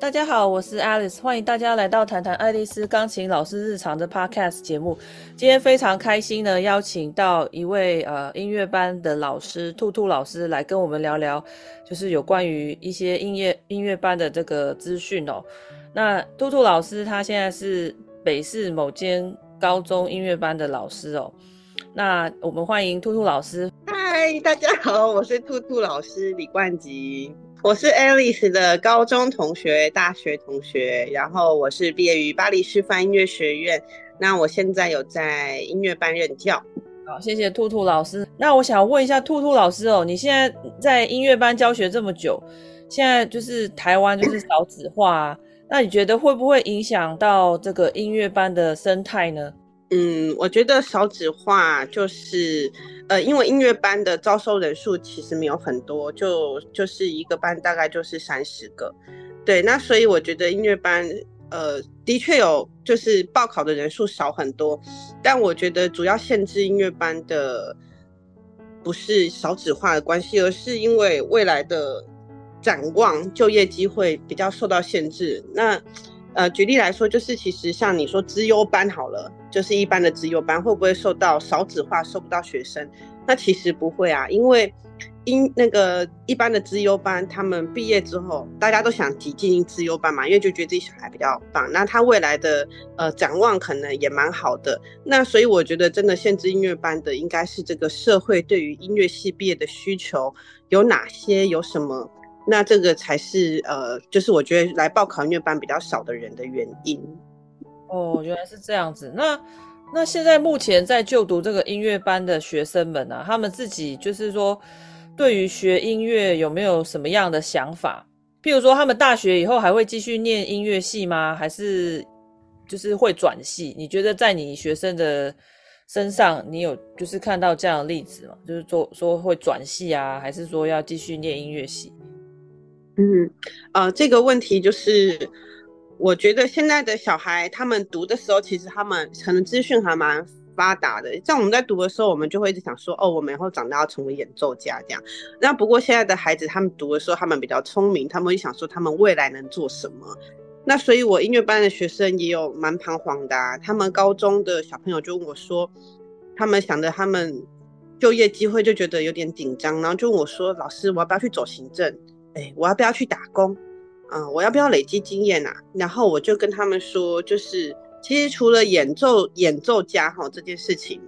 大家好，我是 Alice，欢迎大家来到谈谈爱丽丝钢琴老师日常的 Podcast 节目。今天非常开心呢，邀请到一位呃音乐班的老师兔兔老师来跟我们聊聊，就是有关于一些音乐音乐班的这个资讯哦。那兔兔老师他现在是北市某间高中音乐班的老师哦。那我们欢迎兔兔老师。嗨，大家好，我是兔兔老师李冠吉。我是 Alice 的高中同学、大学同学，然后我是毕业于巴黎师范音乐学院。那我现在有在音乐班任教。好，谢谢兔兔老师。那我想问一下兔兔老师哦，你现在在音乐班教学这么久，现在就是台湾就是少子化啊，那你觉得会不会影响到这个音乐班的生态呢？嗯，我觉得少子化就是，呃，因为音乐班的招收人数其实没有很多，就就是一个班大概就是三十个，对，那所以我觉得音乐班，呃，的确有就是报考的人数少很多，但我觉得主要限制音乐班的不是少子化的关系，而是因为未来的展望就业机会比较受到限制。那呃，举例来说，就是其实像你说资优班好了，就是一般的资优班会不会受到少子化，收不到学生？那其实不会啊，因为因那个一般的资优班，他们毕业之后，大家都想挤进资优班嘛，因为就觉得自己小孩比较棒，那他未来的呃展望可能也蛮好的。那所以我觉得，真的限制音乐班的，应该是这个社会对于音乐系毕业的需求有哪些，有什么？那这个才是呃，就是我觉得来报考音乐班比较少的人的原因。哦，原来是这样子。那那现在目前在就读这个音乐班的学生们啊，他们自己就是说，对于学音乐有没有什么样的想法？譬如说，他们大学以后还会继续念音乐系吗？还是就是会转系？你觉得在你学生的身上，你有就是看到这样的例子吗？就是说说会转系啊，还是说要继续念音乐系？嗯，呃，这个问题就是，我觉得现在的小孩他们读的时候，其实他们可能资讯还蛮发达的。像我们在读的时候，我们就会一直想说，哦，我们以后长大要成为演奏家这样。那不过现在的孩子，他们读的时候，他们比较聪明，他们会想说他们未来能做什么。那所以，我音乐班的学生也有蛮彷徨的啊。他们高中的小朋友就问我说，他们想着他们就业机会就觉得有点紧张，然后就问我说，老师，我要不要去走行政？哎，我要不要去打工？嗯，我要不要累积经验啊？然后我就跟他们说，就是其实除了演奏演奏家哈这件事情，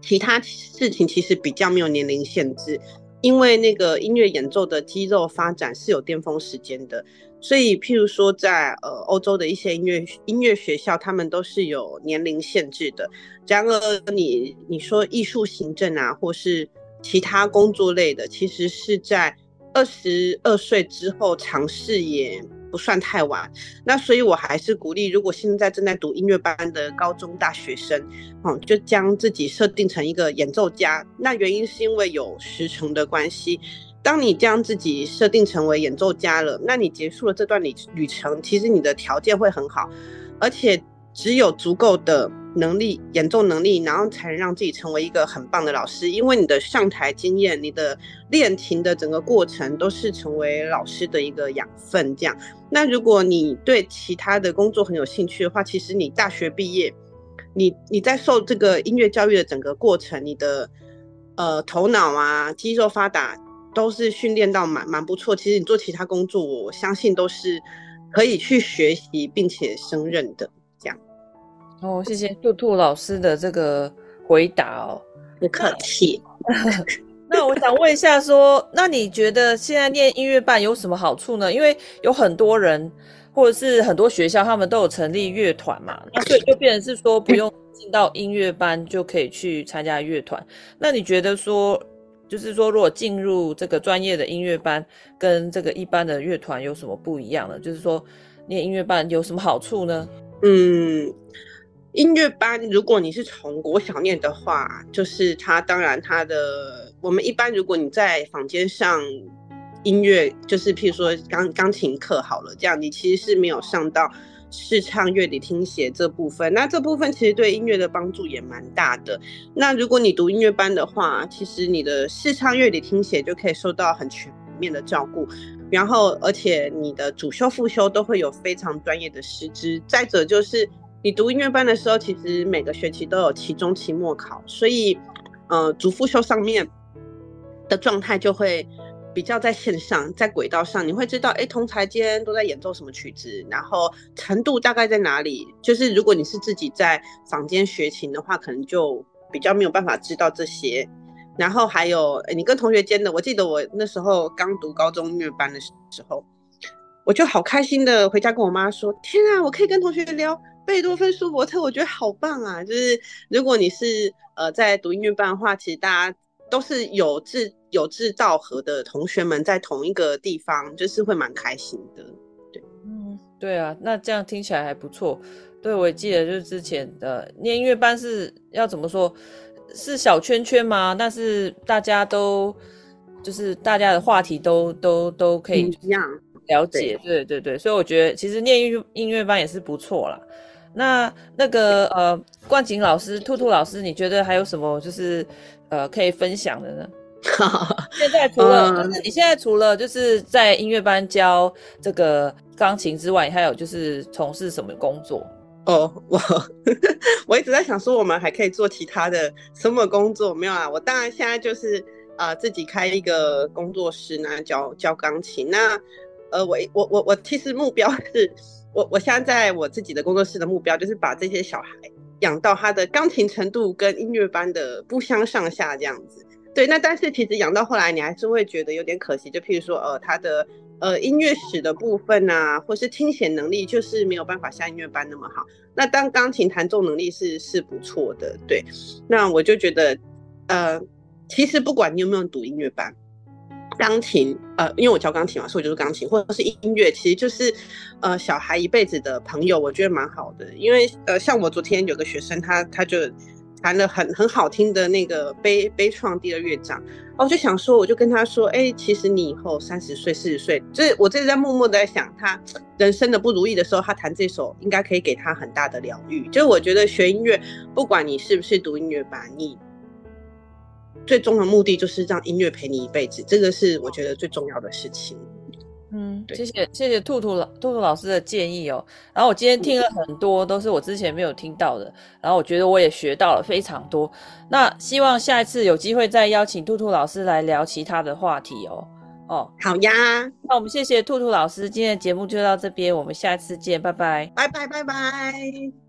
其他事情其实比较没有年龄限制，因为那个音乐演奏的肌肉发展是有巅峰时间的，所以譬如说在呃欧洲的一些音乐音乐学校，他们都是有年龄限制的。然而你你说艺术行政啊，或是其他工作类的，其实是在。二十二岁之后尝试也不算太晚，那所以我还是鼓励，如果现在正在读音乐班的高中大学生，嗯，就将自己设定成一个演奏家。那原因是因为有时程的关系，当你将自己设定成为演奏家了，那你结束了这段旅旅程，其实你的条件会很好，而且只有足够的。能力、演奏能力，然后才能让自己成为一个很棒的老师。因为你的上台经验、你的练琴的整个过程，都是成为老师的一个养分。这样，那如果你对其他的工作很有兴趣的话，其实你大学毕业，你你在受这个音乐教育的整个过程，你的呃头脑啊、肌肉发达，都是训练到蛮蛮不错。其实你做其他工作，我相信都是可以去学习并且胜任的。哦，谢谢兔兔老师的这个回答哦，不客气。那我想问一下说，说那你觉得现在念音乐班有什么好处呢？因为有很多人或者是很多学校，他们都有成立乐团嘛，那所以就变成是说不用进到音乐班就可以去参加乐团。那你觉得说，就是说如果进入这个专业的音乐班，跟这个一般的乐团有什么不一样呢？就是说念音乐班有什么好处呢？嗯。音乐班，如果你是从国小念的话，就是他当然他的，我们一般如果你在坊间上音乐，就是譬如说钢钢琴课好了，这样你其实是没有上到视唱、乐理、听写这部分。那这部分其实对音乐的帮助也蛮大的。那如果你读音乐班的话，其实你的视唱、乐理、听写就可以受到很全面的照顾。然后而且你的主修副修都会有非常专业的师资。再者就是你读音乐班的时候，其实每个学期都有期中、期末考，所以呃主副修上面的状态就会。比较在线上，在轨道上，你会知道，哎，同台间都在演奏什么曲子，然后程度大概在哪里。就是如果你是自己在房间学琴的话，可能就比较没有办法知道这些。然后还有，你跟同学间的，我记得我那时候刚读高中音乐班的时候，我就好开心的回家跟我妈说：“天啊，我可以跟同学聊贝多芬、舒伯特，我觉得好棒啊！”就是如果你是呃在读音乐班的话，其实大家都是有志。有志道合的同学们在同一个地方，就是会蛮开心的。对，嗯，对啊，那这样听起来还不错。对，我也记得，就是之前的念音乐班是要怎么说，是小圈圈吗？但是大家都就是大家的话题都都都可以一样了解。对对对，所以我觉得其实念音音乐班也是不错啦。那那个呃，冠景老师、兔兔老师，你觉得还有什么就是呃可以分享的呢？现在除了，你现在除了就是在音乐班教这个钢琴之外，你还有就是从事什么工作？哦，我 我一直在想说，我们还可以做其他的什么工作？没有啊，我当然现在就是啊、呃，自己开一个工作室呢，教教钢琴。那呃，我我我我其实目标是，我我现在在我自己的工作室的目标就是把这些小孩养到他的钢琴程度跟音乐班的不相上下这样子。对，那但是其实养到后来，你还是会觉得有点可惜。就譬如说，呃，他的呃音乐史的部分啊，或是听写能力，就是没有办法像音乐班那么好。那当钢琴弹奏能力是是不错的，对。那我就觉得，呃，其实不管你有没有读音乐班，钢琴，呃，因为我教钢琴嘛，所以就是钢琴或者是音乐，其实就是呃小孩一辈子的朋友，我觉得蛮好的。因为呃，像我昨天有个学生，他他就。弹了很很好听的那个悲悲怆第二乐章，我就想说，我就跟他说，哎、其实你以后三十岁、四十岁，就是我这是在默默的在想，他人生的不如意的时候，他弹这首应该可以给他很大的疗愈。就是我觉得学音乐，不管你是不是读音乐班，你最终的目的就是让音乐陪你一辈子，这个是我觉得最重要的事情。嗯，谢谢谢谢兔兔老兔兔老师的建议哦。然后我今天听了很多，都是我之前没有听到的。然后我觉得我也学到了非常多。那希望下一次有机会再邀请兔兔老师来聊其他的话题哦。哦，好呀。那我们谢谢兔兔老师，今天的节目就到这边，我们下次见，拜拜，拜拜拜拜。